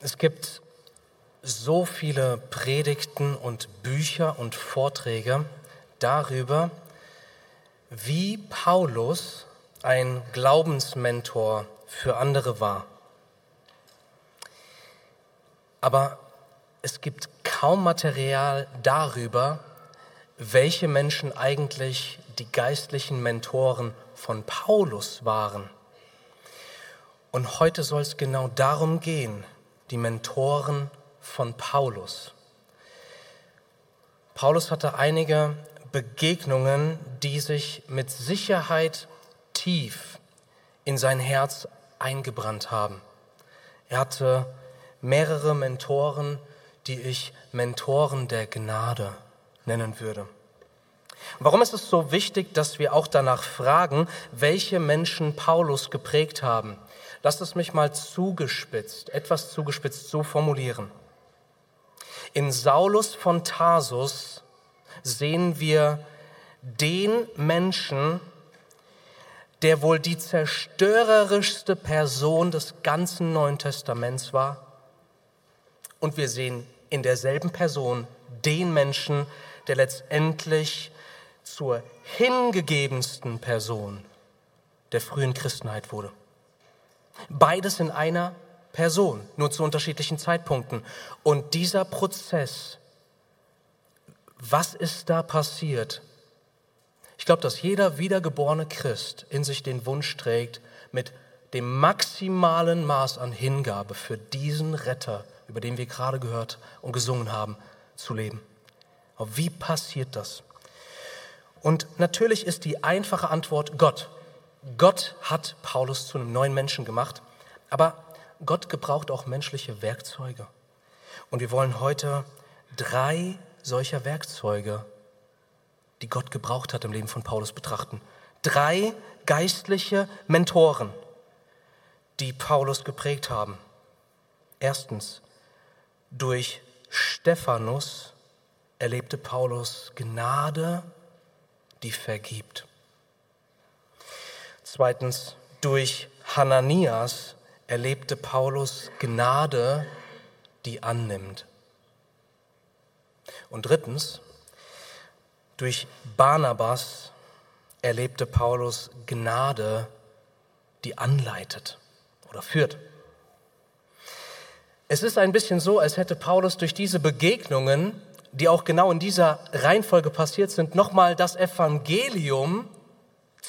Es gibt so viele Predigten und Bücher und Vorträge darüber, wie Paulus ein Glaubensmentor für andere war. Aber es gibt kaum Material darüber, welche Menschen eigentlich die geistlichen Mentoren von Paulus waren. Und heute soll es genau darum gehen, die Mentoren von Paulus. Paulus hatte einige Begegnungen, die sich mit Sicherheit tief in sein Herz eingebrannt haben. Er hatte mehrere Mentoren, die ich Mentoren der Gnade nennen würde. Warum ist es so wichtig, dass wir auch danach fragen, welche Menschen Paulus geprägt haben? Lasst es mich mal zugespitzt, etwas zugespitzt so formulieren. In Saulus von Tarsus sehen wir den Menschen, der wohl die zerstörerischste Person des ganzen Neuen Testaments war. Und wir sehen in derselben Person den Menschen, der letztendlich zur hingegebensten Person der frühen Christenheit wurde. Beides in einer Person, nur zu unterschiedlichen Zeitpunkten. Und dieser Prozess, was ist da passiert? Ich glaube, dass jeder wiedergeborene Christ in sich den Wunsch trägt, mit dem maximalen Maß an Hingabe für diesen Retter, über den wir gerade gehört und gesungen haben, zu leben. Aber wie passiert das? Und natürlich ist die einfache Antwort Gott. Gott hat Paulus zu einem neuen Menschen gemacht, aber Gott gebraucht auch menschliche Werkzeuge. Und wir wollen heute drei solcher Werkzeuge, die Gott gebraucht hat im Leben von Paulus, betrachten. Drei geistliche Mentoren, die Paulus geprägt haben. Erstens, durch Stephanus erlebte Paulus Gnade, die vergibt. Zweitens, durch Hananias erlebte Paulus Gnade, die annimmt. Und drittens, durch Barnabas erlebte Paulus Gnade, die anleitet oder führt. Es ist ein bisschen so, als hätte Paulus durch diese Begegnungen, die auch genau in dieser Reihenfolge passiert sind, nochmal das Evangelium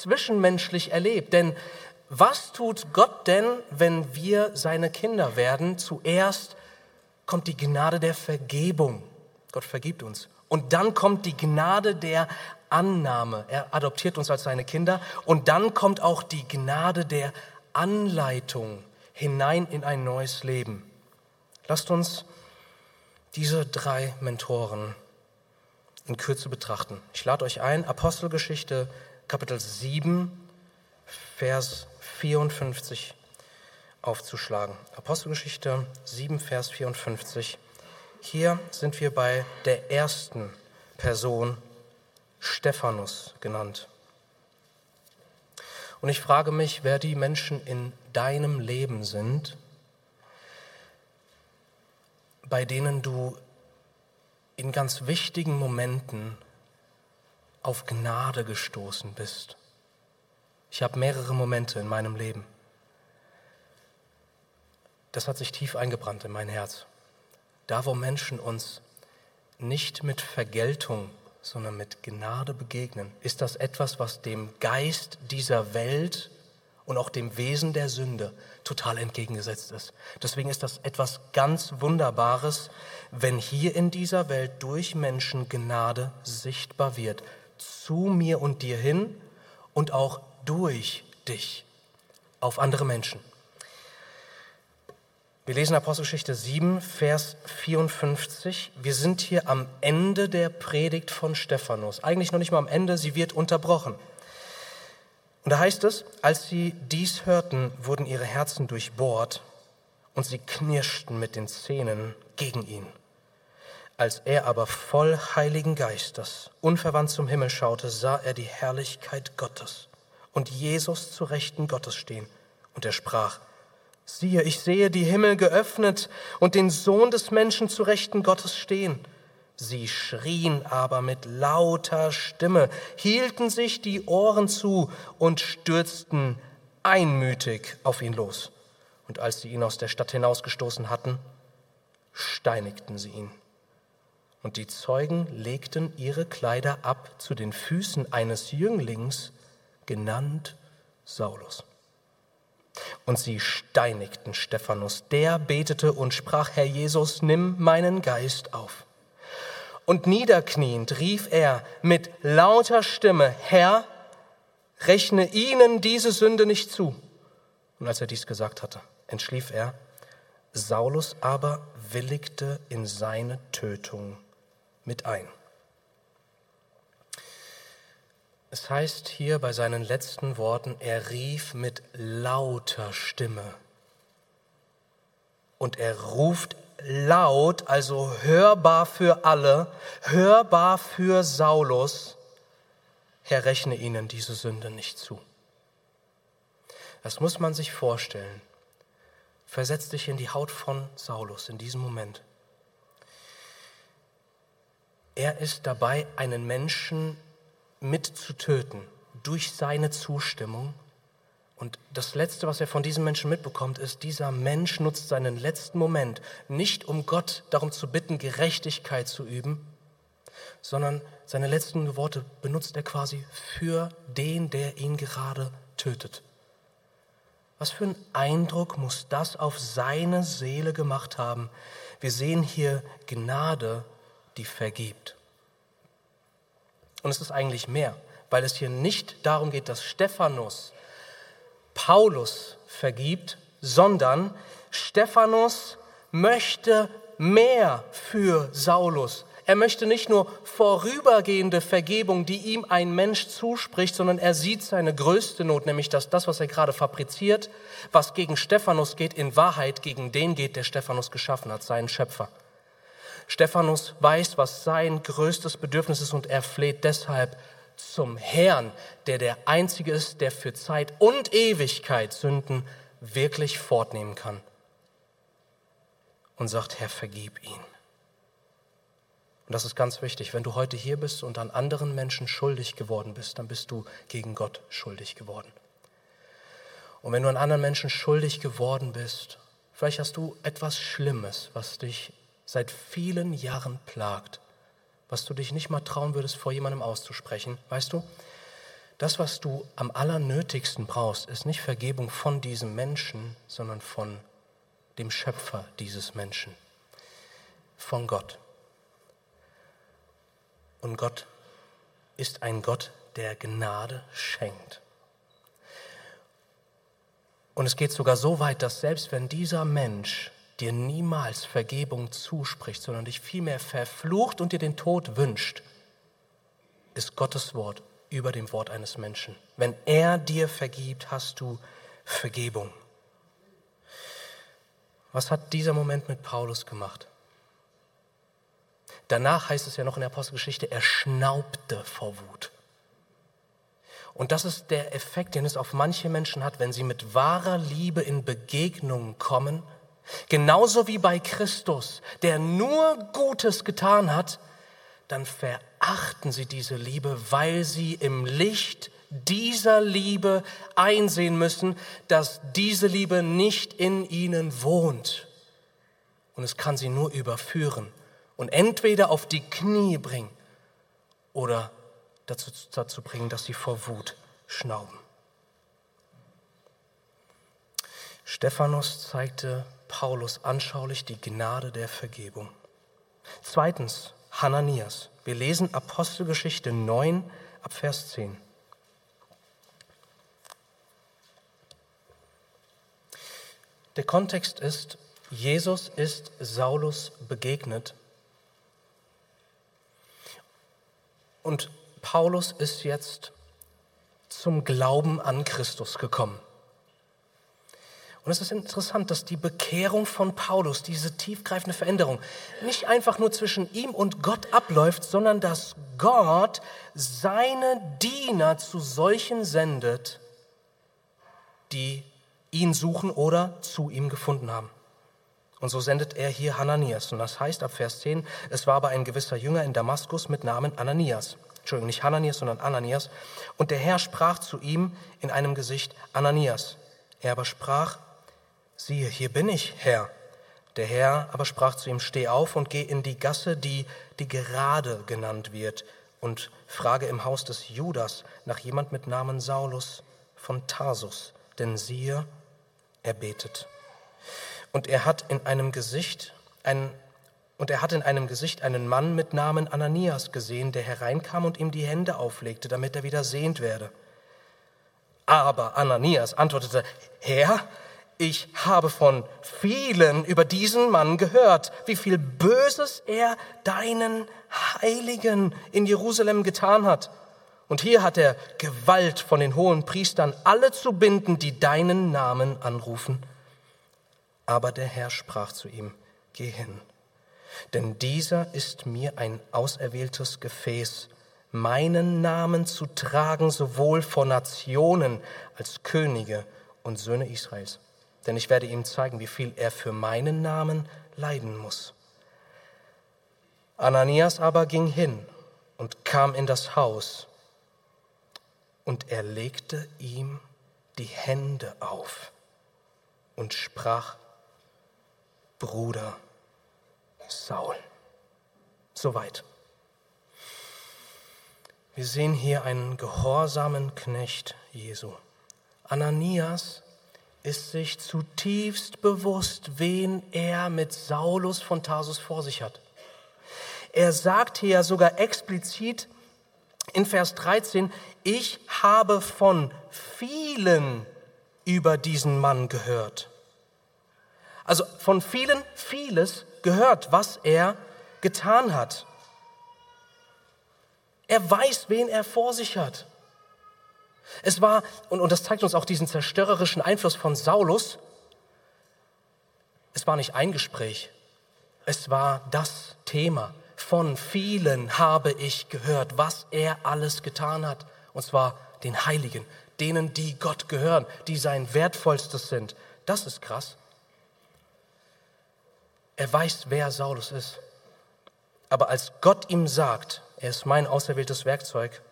zwischenmenschlich erlebt. Denn was tut Gott denn, wenn wir seine Kinder werden? Zuerst kommt die Gnade der Vergebung. Gott vergibt uns. Und dann kommt die Gnade der Annahme. Er adoptiert uns als seine Kinder. Und dann kommt auch die Gnade der Anleitung hinein in ein neues Leben. Lasst uns diese drei Mentoren in Kürze betrachten. Ich lade euch ein, Apostelgeschichte Kapitel 7, Vers 54 aufzuschlagen. Apostelgeschichte 7, Vers 54. Hier sind wir bei der ersten Person, Stephanus genannt. Und ich frage mich, wer die Menschen in deinem Leben sind, bei denen du in ganz wichtigen Momenten auf Gnade gestoßen bist. Ich habe mehrere Momente in meinem Leben. Das hat sich tief eingebrannt in mein Herz. Da, wo Menschen uns nicht mit Vergeltung, sondern mit Gnade begegnen, ist das etwas, was dem Geist dieser Welt und auch dem Wesen der Sünde total entgegengesetzt ist. Deswegen ist das etwas ganz Wunderbares, wenn hier in dieser Welt durch Menschen Gnade sichtbar wird, zu mir und dir hin und auch durch dich auf andere Menschen. Wir lesen Apostelgeschichte 7, Vers 54. Wir sind hier am Ende der Predigt von Stephanus. Eigentlich noch nicht mal am Ende, sie wird unterbrochen. Und da heißt es, als sie dies hörten, wurden ihre Herzen durchbohrt und sie knirschten mit den Zähnen gegen ihn. Als er aber voll Heiligen Geistes unverwandt zum Himmel schaute, sah er die Herrlichkeit Gottes und Jesus zu Rechten Gottes stehen. Und er sprach, Siehe, ich sehe die Himmel geöffnet und den Sohn des Menschen zu Rechten Gottes stehen. Sie schrien aber mit lauter Stimme, hielten sich die Ohren zu und stürzten einmütig auf ihn los. Und als sie ihn aus der Stadt hinausgestoßen hatten, steinigten sie ihn. Und die Zeugen legten ihre Kleider ab zu den Füßen eines Jünglings, genannt Saulus. Und sie steinigten Stephanus. Der betete und sprach, Herr Jesus, nimm meinen Geist auf. Und niederkniend rief er mit lauter Stimme, Herr, rechne ihnen diese Sünde nicht zu. Und als er dies gesagt hatte, entschlief er. Saulus aber willigte in seine Tötung mit ein. Es heißt hier bei seinen letzten Worten, er rief mit lauter Stimme. Und er ruft laut, also hörbar für alle, hörbar für Saulus, Herr, rechne ihnen diese Sünde nicht zu. Das muss man sich vorstellen. Versetz dich in die Haut von Saulus in diesem Moment. Er ist dabei, einen Menschen mit zu töten durch seine Zustimmung. Und das Letzte, was er von diesem Menschen mitbekommt, ist, dieser Mensch nutzt seinen letzten Moment nicht, um Gott darum zu bitten, Gerechtigkeit zu üben, sondern seine letzten Worte benutzt er quasi für den, der ihn gerade tötet. Was für ein Eindruck muss das auf seine Seele gemacht haben? Wir sehen hier Gnade, die vergibt. Und es ist eigentlich mehr, weil es hier nicht darum geht, dass Stephanus Paulus vergibt, sondern Stephanus möchte mehr für Saulus. Er möchte nicht nur vorübergehende Vergebung, die ihm ein Mensch zuspricht, sondern er sieht seine größte Not, nämlich dass das, was er gerade fabriziert, was gegen Stephanus geht, in Wahrheit gegen den geht, der Stephanus geschaffen hat, seinen Schöpfer. Stephanus weiß, was sein größtes Bedürfnis ist und er fleht deshalb zum Herrn, der der Einzige ist, der für Zeit und Ewigkeit Sünden wirklich fortnehmen kann. Und sagt, Herr, vergib ihn. Und das ist ganz wichtig. Wenn du heute hier bist und an anderen Menschen schuldig geworden bist, dann bist du gegen Gott schuldig geworden. Und wenn du an anderen Menschen schuldig geworden bist, vielleicht hast du etwas Schlimmes, was dich seit vielen Jahren plagt, was du dich nicht mal trauen würdest, vor jemandem auszusprechen, weißt du, das, was du am allernötigsten brauchst, ist nicht Vergebung von diesem Menschen, sondern von dem Schöpfer dieses Menschen, von Gott. Und Gott ist ein Gott, der Gnade schenkt. Und es geht sogar so weit, dass selbst wenn dieser Mensch dir niemals Vergebung zuspricht, sondern dich vielmehr verflucht und dir den Tod wünscht, ist Gottes Wort über dem Wort eines Menschen. Wenn er dir vergibt, hast du Vergebung. Was hat dieser Moment mit Paulus gemacht? Danach heißt es ja noch in der Apostelgeschichte, er schnaubte vor Wut. Und das ist der Effekt, den es auf manche Menschen hat, wenn sie mit wahrer Liebe in Begegnungen kommen Genauso wie bei Christus, der nur Gutes getan hat, dann verachten sie diese Liebe, weil sie im Licht dieser Liebe einsehen müssen, dass diese Liebe nicht in ihnen wohnt. Und es kann sie nur überführen und entweder auf die Knie bringen oder dazu, dazu bringen, dass sie vor Wut schnauben. Stephanus zeigte Paulus anschaulich die Gnade der Vergebung. Zweitens, Hananias. Wir lesen Apostelgeschichte 9 ab Vers 10. Der Kontext ist, Jesus ist Saulus begegnet und Paulus ist jetzt zum Glauben an Christus gekommen. Und es ist interessant, dass die Bekehrung von Paulus, diese tiefgreifende Veränderung, nicht einfach nur zwischen ihm und Gott abläuft, sondern dass Gott seine Diener zu solchen sendet, die ihn suchen oder zu ihm gefunden haben. Und so sendet er hier Hananias. Und das heißt ab Vers 10, es war aber ein gewisser Jünger in Damaskus mit Namen Ananias. Entschuldigung, nicht Hananias, sondern Ananias. Und der Herr sprach zu ihm in einem Gesicht, Ananias. Er aber sprach, siehe, hier bin ich, Herr. Der Herr aber sprach zu ihm, steh auf und geh in die Gasse, die die gerade genannt wird, und frage im Haus des Judas nach jemand mit Namen Saulus von Tarsus, denn siehe, er betet. Und er hat in einem Gesicht ein, und er hat in einem Gesicht einen Mann mit Namen Ananias gesehen, der hereinkam und ihm die Hände auflegte, damit er wieder sehend werde. Aber Ananias antwortete, Herr, ich habe von vielen über diesen Mann gehört, wie viel Böses er deinen Heiligen in Jerusalem getan hat. Und hier hat er Gewalt von den hohen Priestern, alle zu binden, die deinen Namen anrufen. Aber der Herr sprach zu ihm, geh hin, denn dieser ist mir ein auserwähltes Gefäß, meinen Namen zu tragen, sowohl vor Nationen als Könige und Söhne Israels. Denn ich werde ihm zeigen, wie viel er für meinen Namen leiden muss. Ananias aber ging hin und kam in das Haus, und er legte ihm die Hände auf und sprach, Bruder Saul. Soweit. Wir sehen hier einen gehorsamen Knecht Jesu. Ananias ist sich zutiefst bewusst, wen er mit Saulus von Tarsus vor sich hat. Er sagt hier sogar explizit in Vers 13, ich habe von vielen über diesen Mann gehört. Also von vielen vieles gehört, was er getan hat. Er weiß, wen er vor sich hat. Es war, und, und das zeigt uns auch diesen zerstörerischen Einfluss von Saulus, es war nicht ein Gespräch, es war das Thema. Von vielen habe ich gehört, was er alles getan hat. Und zwar den Heiligen, denen, die Gott gehören, die sein wertvollstes sind. Das ist krass. Er weiß, wer Saulus ist. Aber als Gott ihm sagt, er ist mein auserwähltes Werkzeug,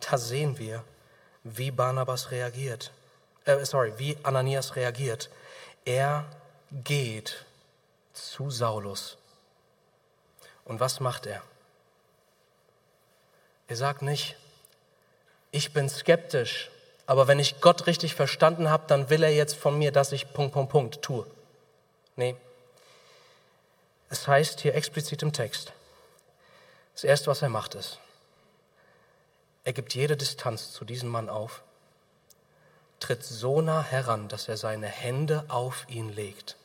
da sehen wir, wie Barnabas reagiert. Äh, sorry, wie Ananias reagiert. Er geht zu Saulus. Und was macht er? Er sagt nicht, ich bin skeptisch, aber wenn ich Gott richtig verstanden habe, dann will er jetzt von mir, dass ich Punkt, Punkt, Punkt tue. Nee, es heißt hier explizit im Text, das Erste, was er macht, ist, er gibt jede Distanz zu diesem Mann auf, tritt so nah heran, dass er seine Hände auf ihn legt.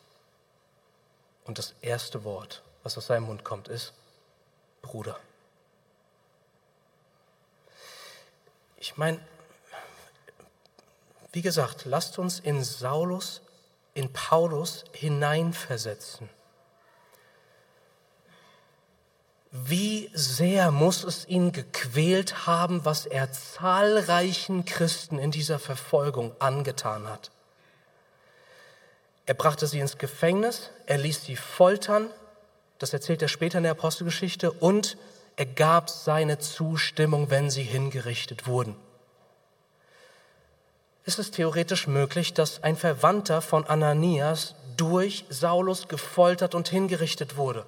Und das erste Wort, was aus seinem Mund kommt, ist Bruder. Ich meine, wie gesagt, lasst uns in Saulus, in Paulus hineinversetzen. Wie sehr muss es ihn gequält haben, was er zahlreichen Christen in dieser Verfolgung angetan hat. Er brachte sie ins Gefängnis, er ließ sie foltern, das erzählt er später in der Apostelgeschichte, und er gab seine Zustimmung, wenn sie hingerichtet wurden. Ist es theoretisch möglich, dass ein Verwandter von Ananias durch Saulus gefoltert und hingerichtet wurde?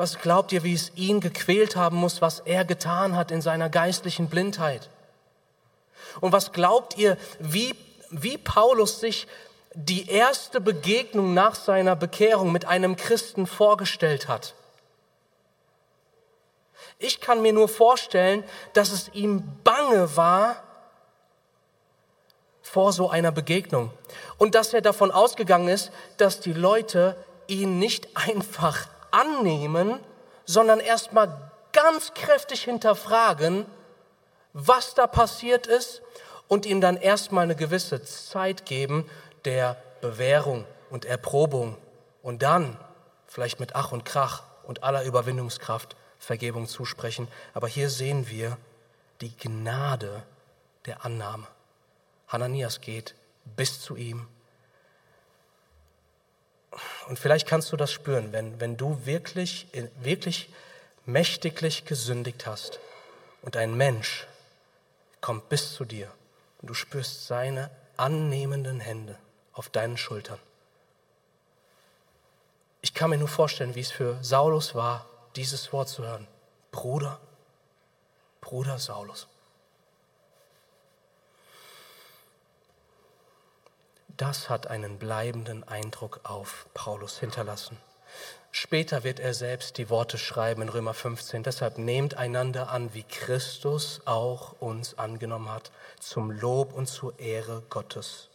Was glaubt ihr, wie es ihn gequält haben muss, was er getan hat in seiner geistlichen Blindheit? Und was glaubt ihr, wie, wie Paulus sich die erste Begegnung nach seiner Bekehrung mit einem Christen vorgestellt hat? Ich kann mir nur vorstellen, dass es ihm bange war vor so einer Begegnung und dass er davon ausgegangen ist, dass die Leute ihn nicht einfach annehmen, sondern erstmal ganz kräftig hinterfragen, was da passiert ist und ihm dann erstmal eine gewisse Zeit geben der Bewährung und Erprobung und dann vielleicht mit Ach und Krach und aller Überwindungskraft Vergebung zusprechen. Aber hier sehen wir die Gnade der Annahme. Hananias geht bis zu ihm, Und vielleicht kannst du das spüren, wenn, wenn du wirklich, wirklich mächtiglich gesündigt hast und ein Mensch kommt bis zu dir und du spürst seine annehmenden Hände auf deinen Schultern. Ich kann mir nur vorstellen, wie es für Saulus war, dieses Wort zu hören. Bruder, Bruder Saulus. Das hat einen bleibenden Eindruck auf Paulus hinterlassen. Später wird er selbst die Worte schreiben in Römer 15. Deshalb nehmt einander an, wie Christus auch uns angenommen hat, zum Lob und zur Ehre Gottes.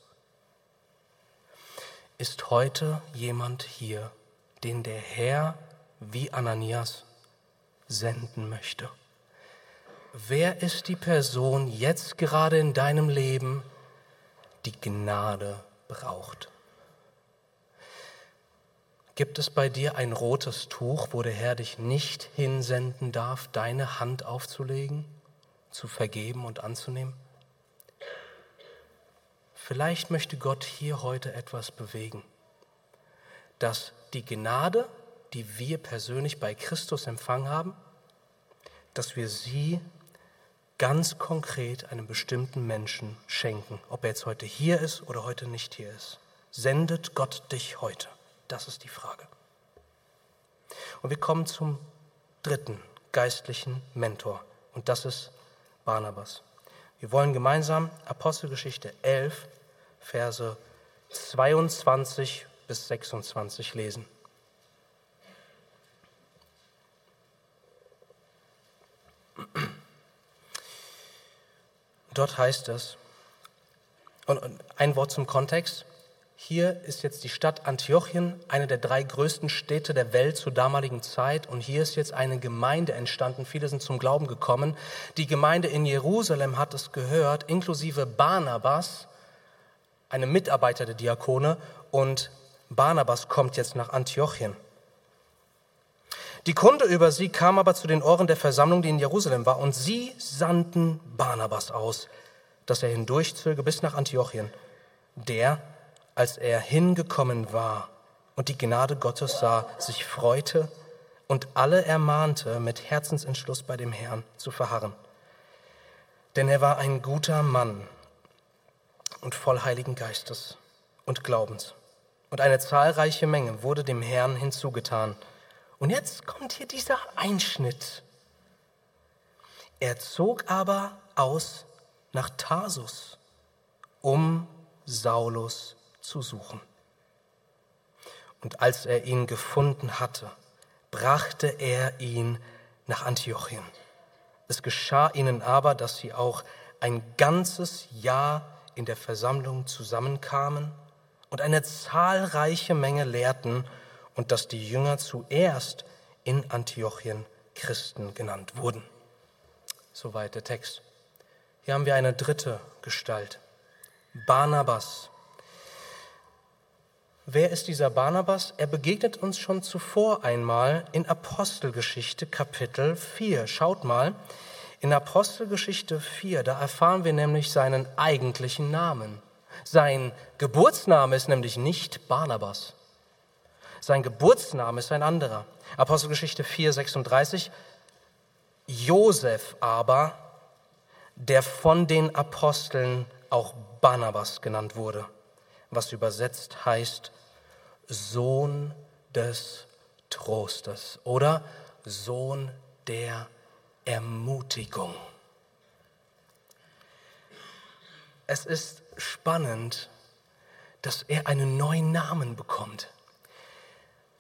Ist heute jemand hier, den der Herr wie Ananias senden möchte? Wer ist die Person jetzt gerade in deinem Leben, die Gnade braucht? Gibt es bei dir ein rotes Tuch, wo der Herr dich nicht hinsenden darf, deine Hand aufzulegen, zu vergeben und anzunehmen? Vielleicht möchte Gott hier heute etwas bewegen, dass die Gnade, die wir persönlich bei Christus empfangen haben, dass wir sie ganz konkret einem bestimmten Menschen schenken, ob er jetzt heute hier ist oder heute nicht hier ist. Sendet Gott dich heute? Das ist die Frage. Und wir kommen zum dritten geistlichen Mentor und das ist Barnabas. Wir wollen gemeinsam Apostelgeschichte 11, Verse 22 bis 26 lesen. Dort heißt es, und ein Wort zum Kontext, hier ist jetzt die Stadt Antiochien, eine der drei größten Städte der Welt zur damaligen Zeit. Und hier ist jetzt eine Gemeinde entstanden. Viele sind zum Glauben gekommen. Die Gemeinde in Jerusalem hat es gehört, inklusive Barnabas, einem Mitarbeiter der Diakone. Und Barnabas kommt jetzt nach Antiochien. Die Kunde über sie kam aber zu den Ohren der Versammlung, die in Jerusalem war. Und sie sandten Barnabas aus, dass er hindurchzöge bis nach Antiochien. Der als er hingekommen war und die Gnade Gottes sah, sich freute und alle ermahnte, mit Herzensentschluss bei dem Herrn zu verharren. Denn er war ein guter Mann und voll Heiligen Geistes und Glaubens. Und eine zahlreiche Menge wurde dem Herrn hinzugetan. Und jetzt kommt hier dieser Einschnitt. Er zog aber aus nach Tarsus, um Saulus zu suchen. Und als er ihn gefunden hatte, brachte er ihn nach Antiochien. Es geschah ihnen aber, dass sie auch ein ganzes Jahr in der Versammlung zusammenkamen und eine zahlreiche Menge lehrten und dass die Jünger zuerst in Antiochien Christen genannt wurden. Soweit der Text. Hier haben wir eine dritte Gestalt. Barnabas, Wer ist dieser Barnabas? Er begegnet uns schon zuvor einmal in Apostelgeschichte Kapitel 4. Schaut mal, in Apostelgeschichte 4, da erfahren wir nämlich seinen eigentlichen Namen. Sein Geburtsname ist nämlich nicht Barnabas. Sein Geburtsname ist ein anderer. Apostelgeschichte 4, 36. Josef aber, der von den Aposteln auch Barnabas genannt wurde, was übersetzt heißt Sohn des Trostes oder Sohn der Ermutigung. Es ist spannend, dass er einen neuen Namen bekommt.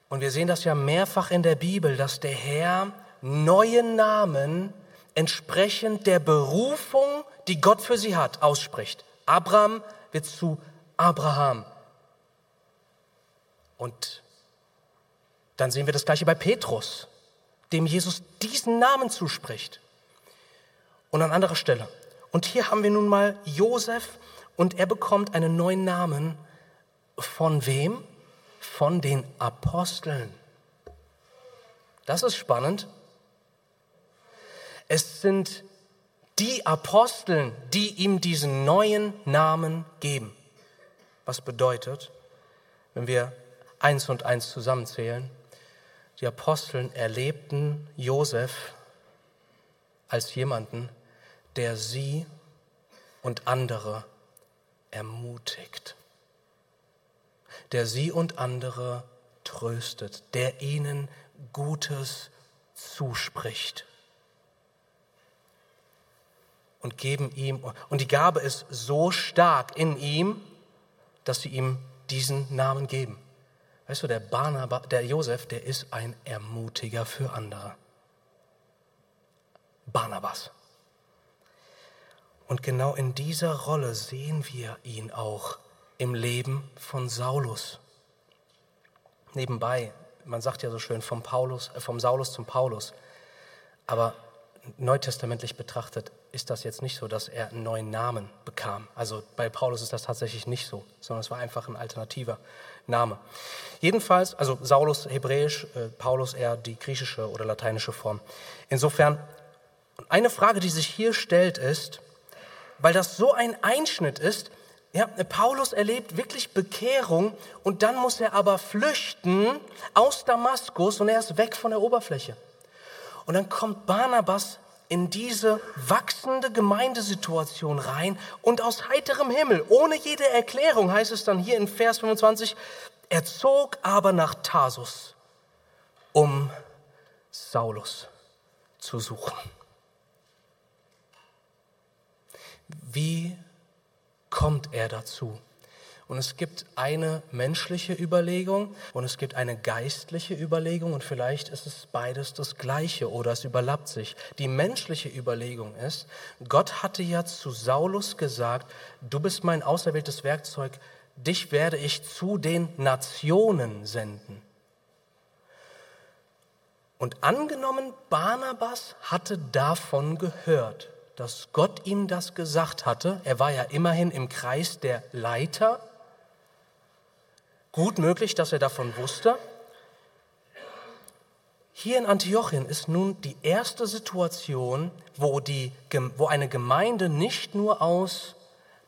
Und wir sehen das ja mehrfach in der Bibel, dass der Herr neue Namen entsprechend der Berufung, die Gott für sie hat, ausspricht. Abraham wird zu Abraham. Und dann sehen wir das gleiche bei Petrus, dem Jesus diesen Namen zuspricht. Und an anderer Stelle. Und hier haben wir nun mal Josef und er bekommt einen neuen Namen. Von wem? Von den Aposteln. Das ist spannend. Es sind die Aposteln, die ihm diesen neuen Namen geben. Was bedeutet, wenn wir eins und eins zusammenzählen. Die Aposteln erlebten Josef als jemanden, der sie und andere ermutigt, der sie und andere tröstet, der ihnen Gutes zuspricht und geben ihm, und die Gabe ist so stark in ihm, dass sie ihm diesen Namen geben. Weißt du, der Barnabas, der Josef, der ist ein Ermutiger für andere. Barnabas. Und genau in dieser Rolle sehen wir ihn auch im Leben von Saulus. Nebenbei, man sagt ja so schön vom, Paulus, äh, vom Saulus zum Paulus, aber neutestamentlich betrachtet ist das jetzt nicht so, dass er einen neuen Namen bekam. Also bei Paulus ist das tatsächlich nicht so, sondern es war einfach ein alternativer Name. Jedenfalls, also Saulus hebräisch, äh, Paulus eher die griechische oder lateinische Form. Insofern, eine Frage, die sich hier stellt, ist, weil das so ein Einschnitt ist, ja, Paulus erlebt wirklich Bekehrung und dann muss er aber flüchten aus Damaskus und er ist weg von der Oberfläche. Und dann kommt Barnabas in diese wachsende Gemeindesituation rein und aus heiterem Himmel, ohne jede Erklärung, heißt es dann hier in Vers 25, er zog aber nach Tarsus, um Saulus zu suchen. Wie kommt er dazu? Und es gibt eine menschliche Überlegung und es gibt eine geistliche Überlegung und vielleicht ist es beides das gleiche oder es überlappt sich. Die menschliche Überlegung ist, Gott hatte ja zu Saulus gesagt, du bist mein auserwähltes Werkzeug, dich werde ich zu den Nationen senden. Und angenommen, Barnabas hatte davon gehört, dass Gott ihm das gesagt hatte. Er war ja immerhin im Kreis der Leiter Gut möglich, dass er davon wusste. Hier in Antiochien ist nun die erste Situation, wo, die, wo eine Gemeinde nicht nur aus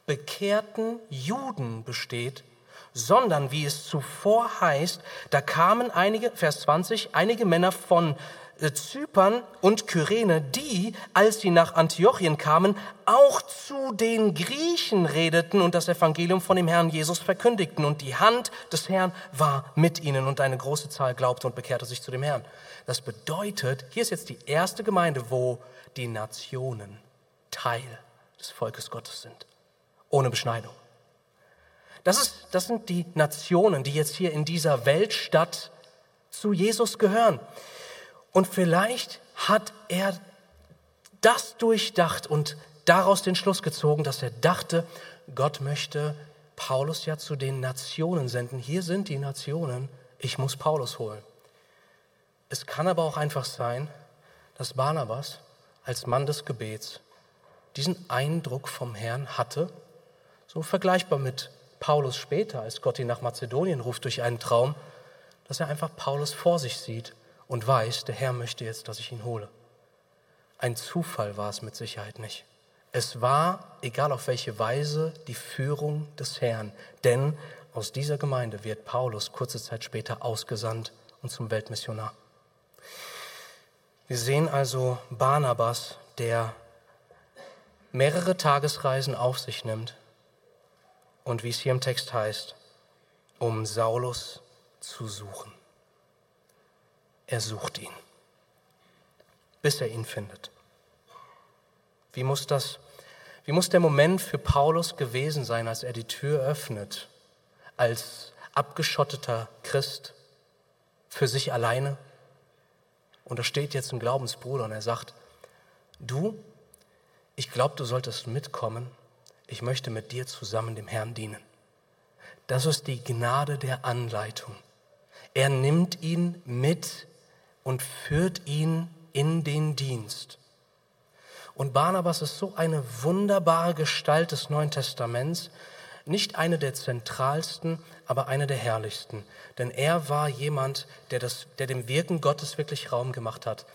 bekehrten Juden besteht, sondern wie es zuvor heißt, da kamen einige, Vers 20, einige Männer von äh, Zypern und Kyrene, die, als sie nach Antiochien kamen, auch zu den Griechen redeten und das Evangelium von dem Herrn Jesus verkündigten. Und die Hand des Herrn war mit ihnen und eine große Zahl glaubte und bekehrte sich zu dem Herrn. Das bedeutet, hier ist jetzt die erste Gemeinde, wo die Nationen Teil des Volkes Gottes sind, ohne Beschneidung. Das, ist, das sind die Nationen, die jetzt hier in dieser Weltstadt zu Jesus gehören. Und vielleicht hat er das durchdacht und daraus den Schluss gezogen, dass er dachte, Gott möchte Paulus ja zu den Nationen senden. Hier sind die Nationen, ich muss Paulus holen. Es kann aber auch einfach sein, dass Barnabas als Mann des Gebets diesen Eindruck vom Herrn hatte, so vergleichbar mit Paulus später, als Gott ihn nach Mazedonien ruft durch einen Traum, dass er einfach Paulus vor sich sieht und weiß, der Herr möchte jetzt, dass ich ihn hole. Ein Zufall war es mit Sicherheit nicht. Es war, egal auf welche Weise, die Führung des Herrn. Denn aus dieser Gemeinde wird Paulus kurze Zeit später ausgesandt und zum Weltmissionar. Wir sehen also Barnabas, der mehrere Tagesreisen auf sich nimmt und wie es hier im Text heißt, um Saulus zu suchen. Er sucht ihn, bis er ihn findet. Wie muss das, wie muss der Moment für Paulus gewesen sein, als er die Tür öffnet, als abgeschotteter Christ für sich alleine? Und da steht jetzt ein Glaubensbruder und er sagt, du, ich glaube, du solltest mitkommen. Ich möchte mit dir zusammen dem Herrn dienen. Das ist die Gnade der Anleitung. Er nimmt ihn mit und führt ihn in den Dienst. Und Barnabas ist so eine wunderbare Gestalt des Neuen Testaments, nicht eine der zentralsten, aber eine der herrlichsten. Denn er war jemand, der, das, der dem Wirken Gottes wirklich Raum gemacht hat.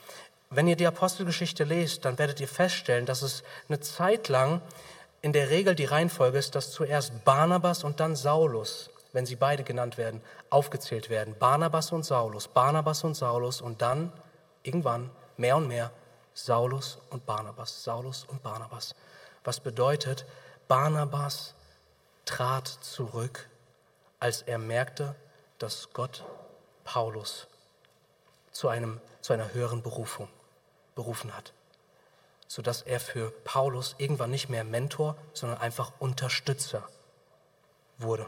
Wenn ihr die Apostelgeschichte lest, dann werdet ihr feststellen, dass es eine Zeit lang in der Regel die Reihenfolge ist, dass zuerst Barnabas und dann Saulus wenn sie beide genannt werden, aufgezählt werden. Barnabas und Saulus, Barnabas und Saulus und dann irgendwann mehr und mehr Saulus und Barnabas, Saulus und Barnabas. Was bedeutet, Barnabas trat zurück, als er merkte, dass Gott Paulus zu, einem, zu einer höheren Berufung berufen hat, sodass er für Paulus irgendwann nicht mehr Mentor, sondern einfach Unterstützer wurde.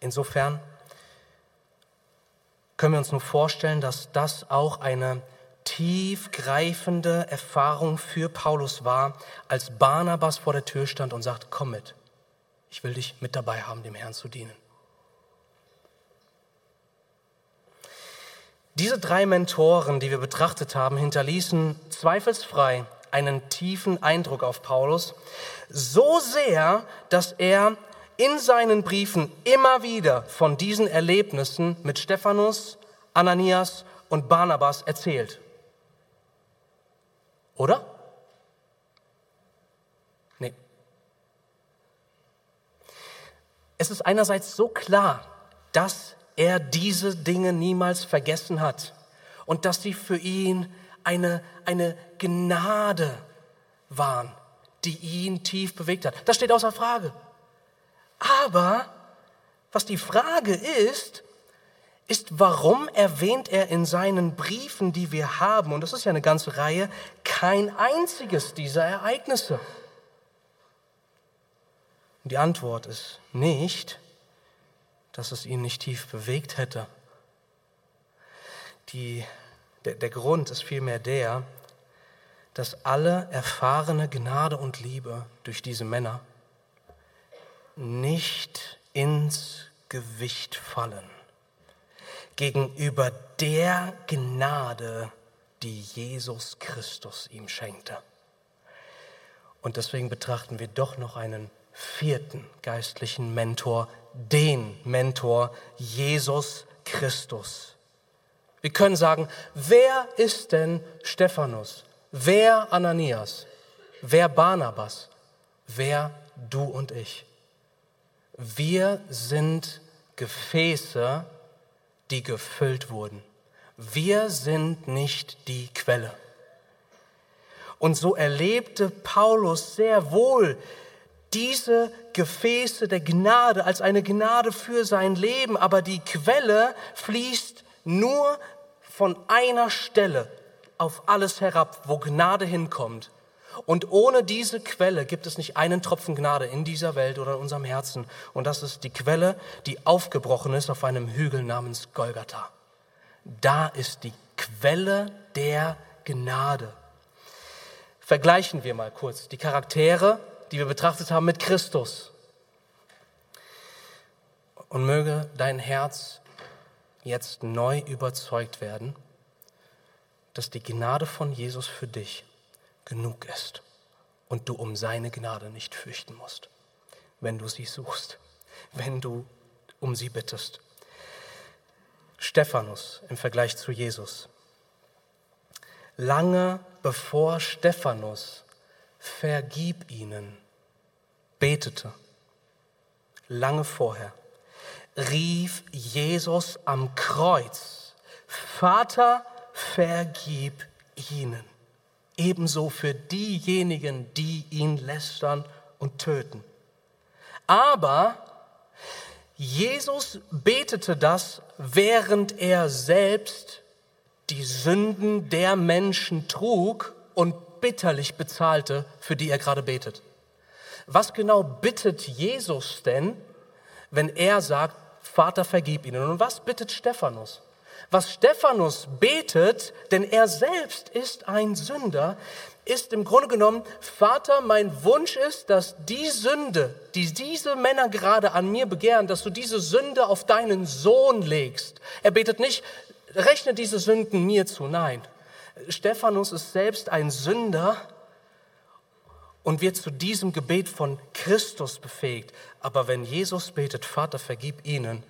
Insofern können wir uns nur vorstellen, dass das auch eine tiefgreifende Erfahrung für Paulus war, als Barnabas vor der Tür stand und sagt, komm mit, ich will dich mit dabei haben, dem Herrn zu dienen. Diese drei Mentoren, die wir betrachtet haben, hinterließen zweifelsfrei einen tiefen Eindruck auf Paulus, so sehr, dass er in seinen Briefen immer wieder von diesen Erlebnissen mit Stephanus, Ananias und Barnabas erzählt. Oder? Nee. Es ist einerseits so klar, dass er diese Dinge niemals vergessen hat und dass sie für ihn eine, eine Gnade waren, die ihn tief bewegt hat. Das steht außer Frage. Aber was die Frage ist, ist, warum erwähnt er in seinen Briefen, die wir haben, und das ist ja eine ganze Reihe, kein einziges dieser Ereignisse? Die Antwort ist nicht, dass es ihn nicht tief bewegt hätte. Die, der, der Grund ist vielmehr der, dass alle erfahrene Gnade und Liebe durch diese Männer nicht ins Gewicht fallen gegenüber der Gnade, die Jesus Christus ihm schenkte. Und deswegen betrachten wir doch noch einen vierten geistlichen Mentor, den Mentor Jesus Christus. Wir können sagen, wer ist denn Stephanus? Wer Ananias? Wer Barnabas? Wer du und ich? Wir sind Gefäße, die gefüllt wurden. Wir sind nicht die Quelle. Und so erlebte Paulus sehr wohl diese Gefäße der Gnade als eine Gnade für sein Leben, aber die Quelle fließt nur von einer Stelle auf alles herab, wo Gnade hinkommt. Und ohne diese Quelle gibt es nicht einen Tropfen Gnade in dieser Welt oder in unserem Herzen. Und das ist die Quelle, die aufgebrochen ist auf einem Hügel namens Golgatha. Da ist die Quelle der Gnade. Vergleichen wir mal kurz die Charaktere, die wir betrachtet haben, mit Christus. Und möge dein Herz jetzt neu überzeugt werden, dass die Gnade von Jesus für dich genug ist und du um seine Gnade nicht fürchten musst, wenn du sie suchst, wenn du um sie bittest. Stephanus im Vergleich zu Jesus. Lange bevor Stephanus vergib ihnen. Betete, lange vorher, rief Jesus am Kreuz, Vater, vergib ihnen. Ebenso für diejenigen, die ihn lästern und töten. Aber Jesus betete das, während er selbst die Sünden der Menschen trug und bitterlich bezahlte, für die er gerade betet. Was genau bittet Jesus denn, wenn er sagt, Vater, vergib ihnen? Und was bittet Stephanus? Was Stephanus betet, denn er selbst ist ein Sünder, ist im Grunde genommen, Vater, mein Wunsch ist, dass die Sünde, die diese Männer gerade an mir begehren, dass du diese Sünde auf deinen Sohn legst. Er betet nicht, rechne diese Sünden mir zu. Nein, Stephanus ist selbst ein Sünder und wird zu diesem Gebet von Christus befähigt. Aber wenn Jesus betet, Vater, vergib ihnen,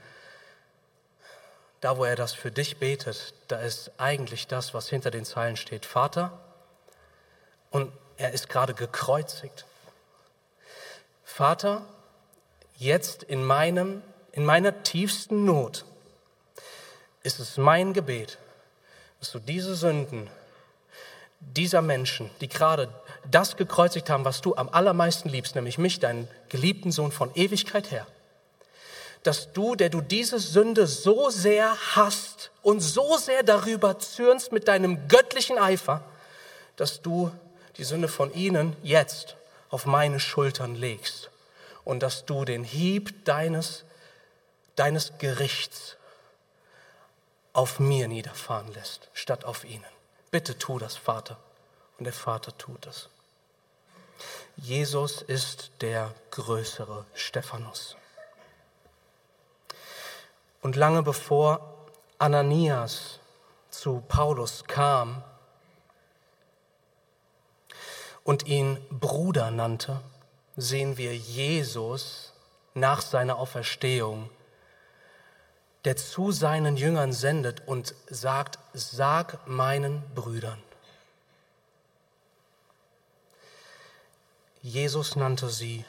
da wo er das für dich betet, da ist eigentlich das, was hinter den Zeilen steht. Vater, und er ist gerade gekreuzigt. Vater, jetzt in meinem, in meiner tiefsten Not ist es mein Gebet, dass du diese Sünden dieser Menschen, die gerade das gekreuzigt haben, was du am allermeisten liebst, nämlich mich, deinen geliebten Sohn von Ewigkeit her, dass du, der du diese Sünde so sehr hast und so sehr darüber zürnst mit deinem göttlichen Eifer, dass du die Sünde von ihnen jetzt auf meine Schultern legst und dass du den Hieb deines, deines Gerichts auf mir niederfahren lässt, statt auf ihnen. Bitte tu das, Vater. Und der Vater tut es. Jesus ist der größere Stephanus. Und lange bevor Ananias zu Paulus kam und ihn Bruder nannte, sehen wir Jesus nach seiner Auferstehung, der zu seinen Jüngern sendet und sagt, sag meinen Brüdern. Jesus nannte sie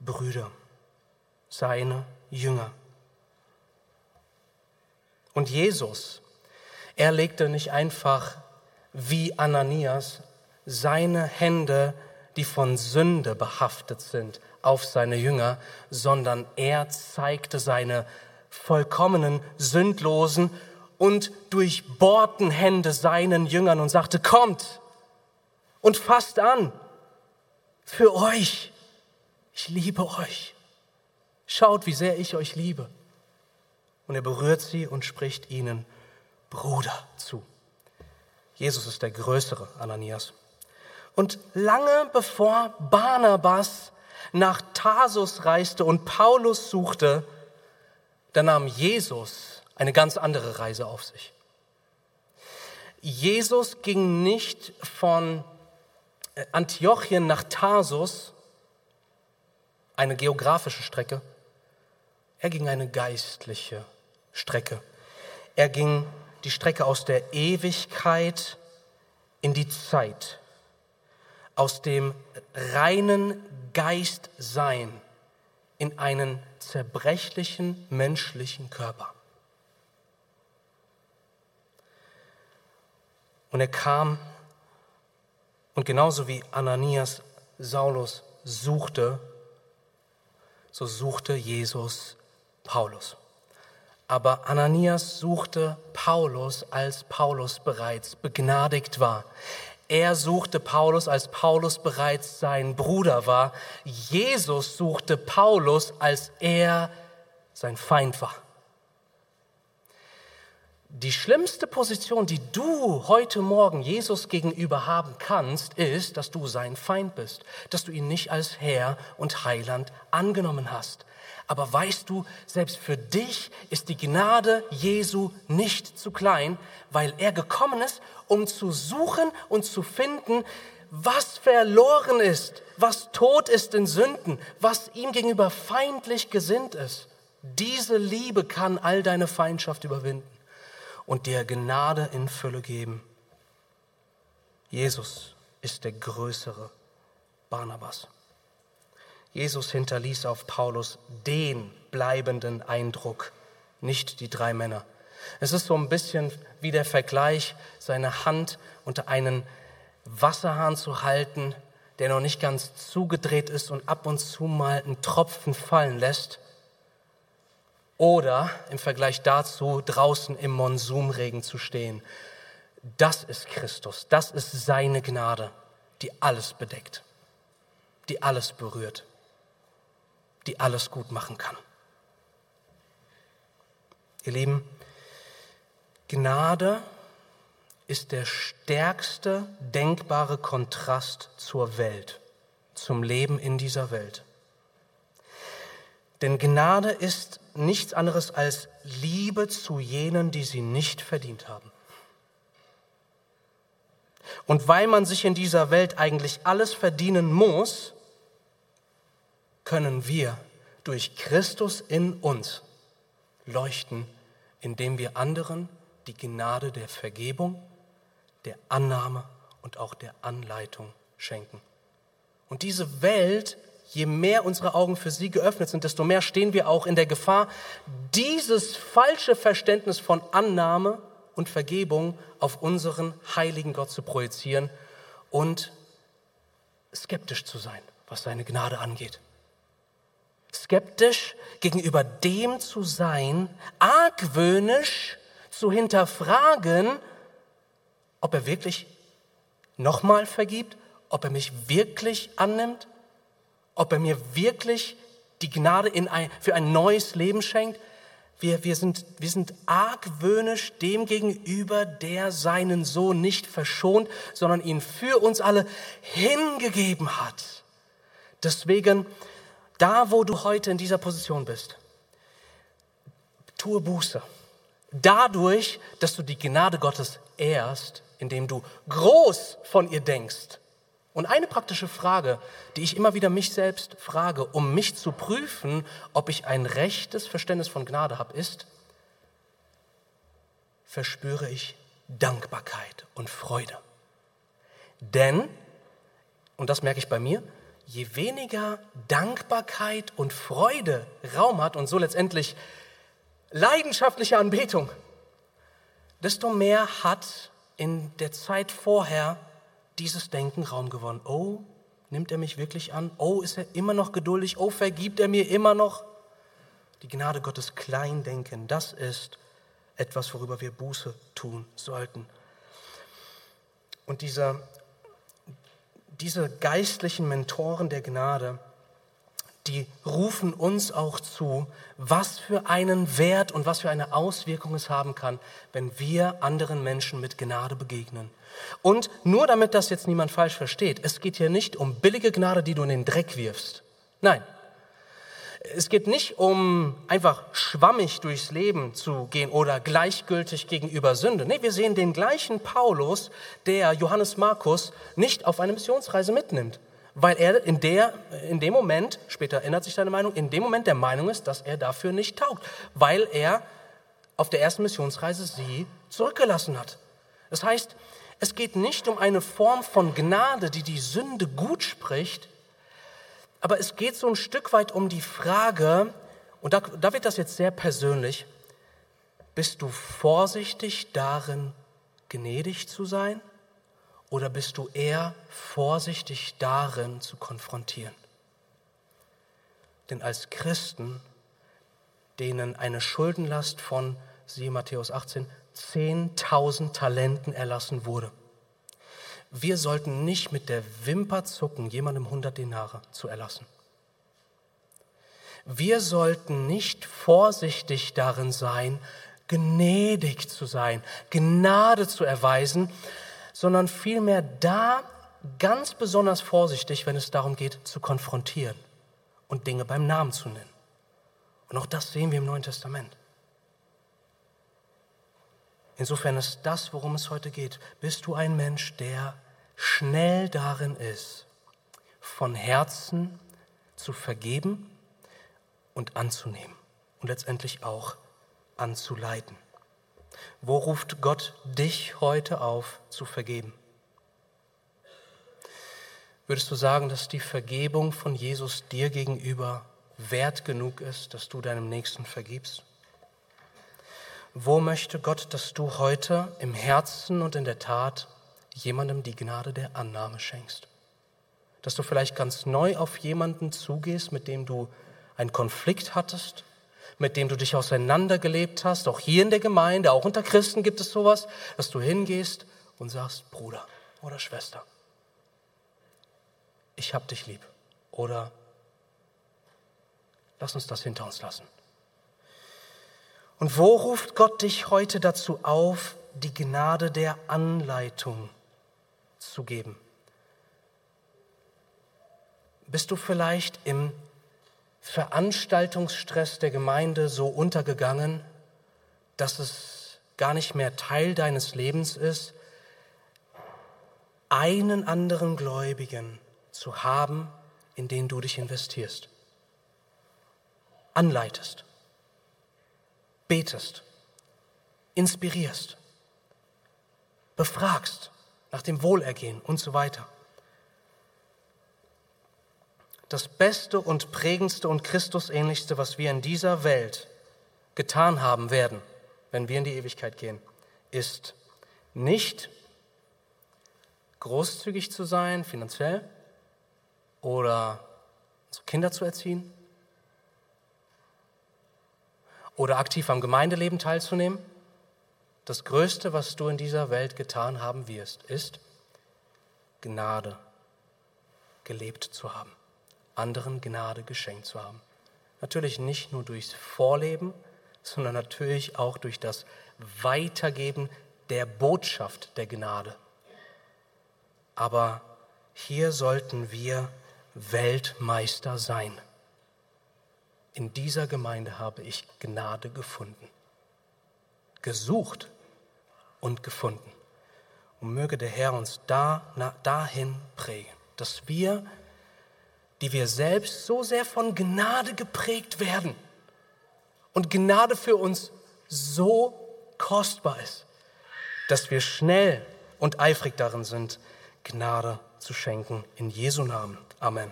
Brüder, seine Jünger. Und Jesus, er legte nicht einfach wie Ananias seine Hände, die von Sünde behaftet sind, auf seine Jünger, sondern er zeigte seine vollkommenen, sündlosen und durchbohrten Hände seinen Jüngern und sagte, kommt und fasst an für euch. Ich liebe euch. Schaut, wie sehr ich euch liebe. Und er berührt sie und spricht ihnen Bruder zu. Jesus ist der größere Ananias. Und lange bevor Barnabas nach Tarsus reiste und Paulus suchte, da nahm Jesus eine ganz andere Reise auf sich. Jesus ging nicht von äh, Antiochien nach Tarsus, eine geografische Strecke, er ging eine geistliche Strecke. Er ging die Strecke aus der Ewigkeit in die Zeit, aus dem reinen Geistsein in einen zerbrechlichen menschlichen Körper. Und er kam und genauso wie Ananias Saulus suchte, so suchte Jesus Paulus. Aber Ananias suchte Paulus, als Paulus bereits begnadigt war. Er suchte Paulus, als Paulus bereits sein Bruder war. Jesus suchte Paulus, als er sein Feind war. Die schlimmste Position, die du heute Morgen Jesus gegenüber haben kannst, ist, dass du sein Feind bist, dass du ihn nicht als Herr und Heiland angenommen hast. Aber weißt du, selbst für dich ist die Gnade Jesu nicht zu klein, weil er gekommen ist, um zu suchen und zu finden, was verloren ist, was tot ist in Sünden, was ihm gegenüber feindlich gesinnt ist. Diese Liebe kann all deine Feindschaft überwinden und dir Gnade in Fülle geben. Jesus ist der größere Barnabas. Jesus hinterließ auf Paulus den bleibenden Eindruck, nicht die drei Männer. Es ist so ein bisschen wie der Vergleich, seine Hand unter einen Wasserhahn zu halten, der noch nicht ganz zugedreht ist und ab und zu mal einen Tropfen fallen lässt. Oder im Vergleich dazu draußen im Monsumregen zu stehen. Das ist Christus, das ist seine Gnade, die alles bedeckt, die alles berührt die alles gut machen kann. Ihr Lieben, Gnade ist der stärkste denkbare Kontrast zur Welt, zum Leben in dieser Welt. Denn Gnade ist nichts anderes als Liebe zu jenen, die sie nicht verdient haben. Und weil man sich in dieser Welt eigentlich alles verdienen muss, können wir durch Christus in uns leuchten, indem wir anderen die Gnade der Vergebung, der Annahme und auch der Anleitung schenken. Und diese Welt je mehr unsere Augen für sie geöffnet sind, desto mehr stehen wir auch in der Gefahr, dieses falsche Verständnis von Annahme und Vergebung auf unseren heiligen Gott zu projizieren und skeptisch zu sein, was seine Gnade angeht. Skeptisch gegenüber dem zu sein, argwöhnisch zu hinterfragen, ob er wirklich nochmal vergibt, ob er mich wirklich annimmt, ob er mir wirklich die Gnade in ein, für ein neues Leben schenkt. Wir, wir, sind, wir sind argwöhnisch dem gegenüber, der seinen Sohn nicht verschont, sondern ihn für uns alle hingegeben hat. Deswegen, da wo du heute in dieser Position bist, tue Buße. Dadurch, dass du die Gnade Gottes ehrst, indem du groß von ihr denkst und eine praktische Frage, die ich immer wieder mich selbst frage, um mich zu prüfen, ob ich ein rechtes Verständnis von Gnade habe, ist, verspüre ich Dankbarkeit und Freude. Denn, und das merke ich bei mir, je weniger Dankbarkeit und Freude Raum hat und so letztendlich leidenschaftliche Anbetung, desto mehr hat in der Zeit vorher dieses Denken Raum gewonnen. Oh, nimmt er mich wirklich an? Oh, ist er immer noch geduldig? Oh, vergibt er mir immer noch? Die Gnade Gottes klein denken, das ist etwas, worüber wir Buße tun sollten. Und diese, diese geistlichen Mentoren der Gnade, die rufen uns auch zu, was für einen Wert und was für eine Auswirkung es haben kann, wenn wir anderen Menschen mit Gnade begegnen. Und nur damit das jetzt niemand falsch versteht, es geht hier nicht um billige Gnade, die du in den Dreck wirfst. Nein. Es geht nicht um einfach schwammig durchs Leben zu gehen oder gleichgültig gegenüber Sünde. Nee, wir sehen den gleichen Paulus, der Johannes Markus nicht auf eine Missionsreise mitnimmt, weil er in, der, in dem Moment, später ändert sich seine Meinung, in dem Moment der Meinung ist, dass er dafür nicht taugt, weil er auf der ersten Missionsreise sie zurückgelassen hat. Das heißt, es geht nicht um eine Form von Gnade, die die Sünde gut spricht, aber es geht so ein Stück weit um die Frage, und da, da wird das jetzt sehr persönlich, bist du vorsichtig darin, gnädig zu sein? Oder bist du eher vorsichtig darin, zu konfrontieren? Denn als Christen, denen eine Schuldenlast von, siehe Matthäus 18, 10.000 Talenten erlassen wurde. Wir sollten nicht mit der Wimper zucken, jemandem 100 Denare zu erlassen. Wir sollten nicht vorsichtig darin sein, gnädig zu sein, Gnade zu erweisen, sondern vielmehr da ganz besonders vorsichtig, wenn es darum geht, zu konfrontieren und Dinge beim Namen zu nennen. Und auch das sehen wir im Neuen Testament. Insofern ist das, worum es heute geht. Bist du ein Mensch, der schnell darin ist, von Herzen zu vergeben und anzunehmen und letztendlich auch anzuleiten? Wo ruft Gott dich heute auf zu vergeben? Würdest du sagen, dass die Vergebung von Jesus dir gegenüber wert genug ist, dass du deinem Nächsten vergibst? Wo möchte Gott, dass du heute im Herzen und in der Tat jemandem die Gnade der Annahme schenkst? Dass du vielleicht ganz neu auf jemanden zugehst, mit dem du einen Konflikt hattest, mit dem du dich auseinandergelebt hast, auch hier in der Gemeinde, auch unter Christen gibt es sowas, dass du hingehst und sagst, Bruder oder Schwester, ich hab dich lieb oder lass uns das hinter uns lassen. Und wo ruft Gott dich heute dazu auf, die Gnade der Anleitung zu geben? Bist du vielleicht im Veranstaltungsstress der Gemeinde so untergegangen, dass es gar nicht mehr Teil deines Lebens ist, einen anderen Gläubigen zu haben, in den du dich investierst, anleitest? Betest, inspirierst, befragst nach dem Wohlergehen und so weiter. das Beste und Prägendste und Christusähnlichste, was wir in dieser Welt getan haben werden, wenn wir in die Ewigkeit gehen, ist nicht großzügig zu sein, finanziell, oder Kinder zu erziehen, oder aktiv am Gemeindeleben teilzunehmen. Das Größte, was du in dieser Welt getan haben wirst, ist Gnade gelebt zu haben anderen Gnade geschenkt zu haben. Natürlich nicht nur durchs Vorleben, sondern natürlich auch durch das Weitergeben der Botschaft der Gnade. Aber hier sollten wir Weltmeister sein. In dieser Gemeinde habe ich Gnade gefunden, gesucht und gefunden. Und möge der Herr uns da, na, dahin prägen, dass wir die wir selbst so sehr von Gnade geprägt werden und Gnade für uns so kostbar ist, dass wir schnell und eifrig darin sind, Gnade zu schenken. In Jesu Namen. Amen.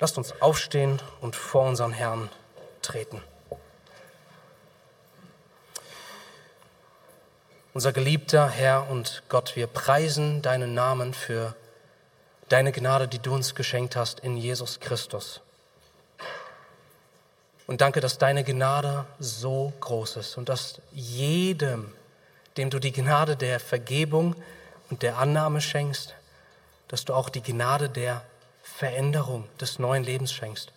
Lasst uns aufstehen und vor unseren Herrn treten. Unser geliebter Herr und Gott, wir preisen deinen Namen für deine Gnade, die du uns geschenkt hast in Jesus Christus. Und danke, dass deine Gnade so groß ist und dass jedem, dem du die Gnade der Vergebung und der Annahme schenkst, dass du auch die Gnade der Veränderung des neuen Lebens schenkst.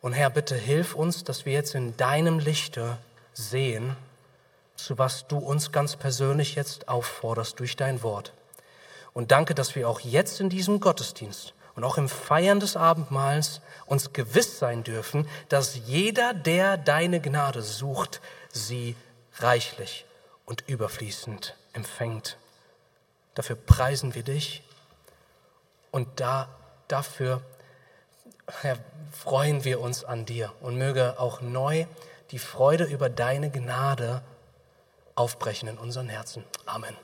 Und Herr, bitte hilf uns, dass wir jetzt in deinem Lichte sehen, zu was du uns ganz persönlich jetzt aufforderst durch dein Wort. Und danke, dass wir auch jetzt in diesem Gottesdienst und auch im Feiern des Abendmahls uns gewiss sein dürfen, dass jeder, der deine Gnade sucht, sie reichlich und überfließend empfängt. Dafür preisen wir dich und da, dafür freuen wir uns an dir und möge auch neu die Freude über deine Gnade aufbrechen in unseren Herzen. Amen.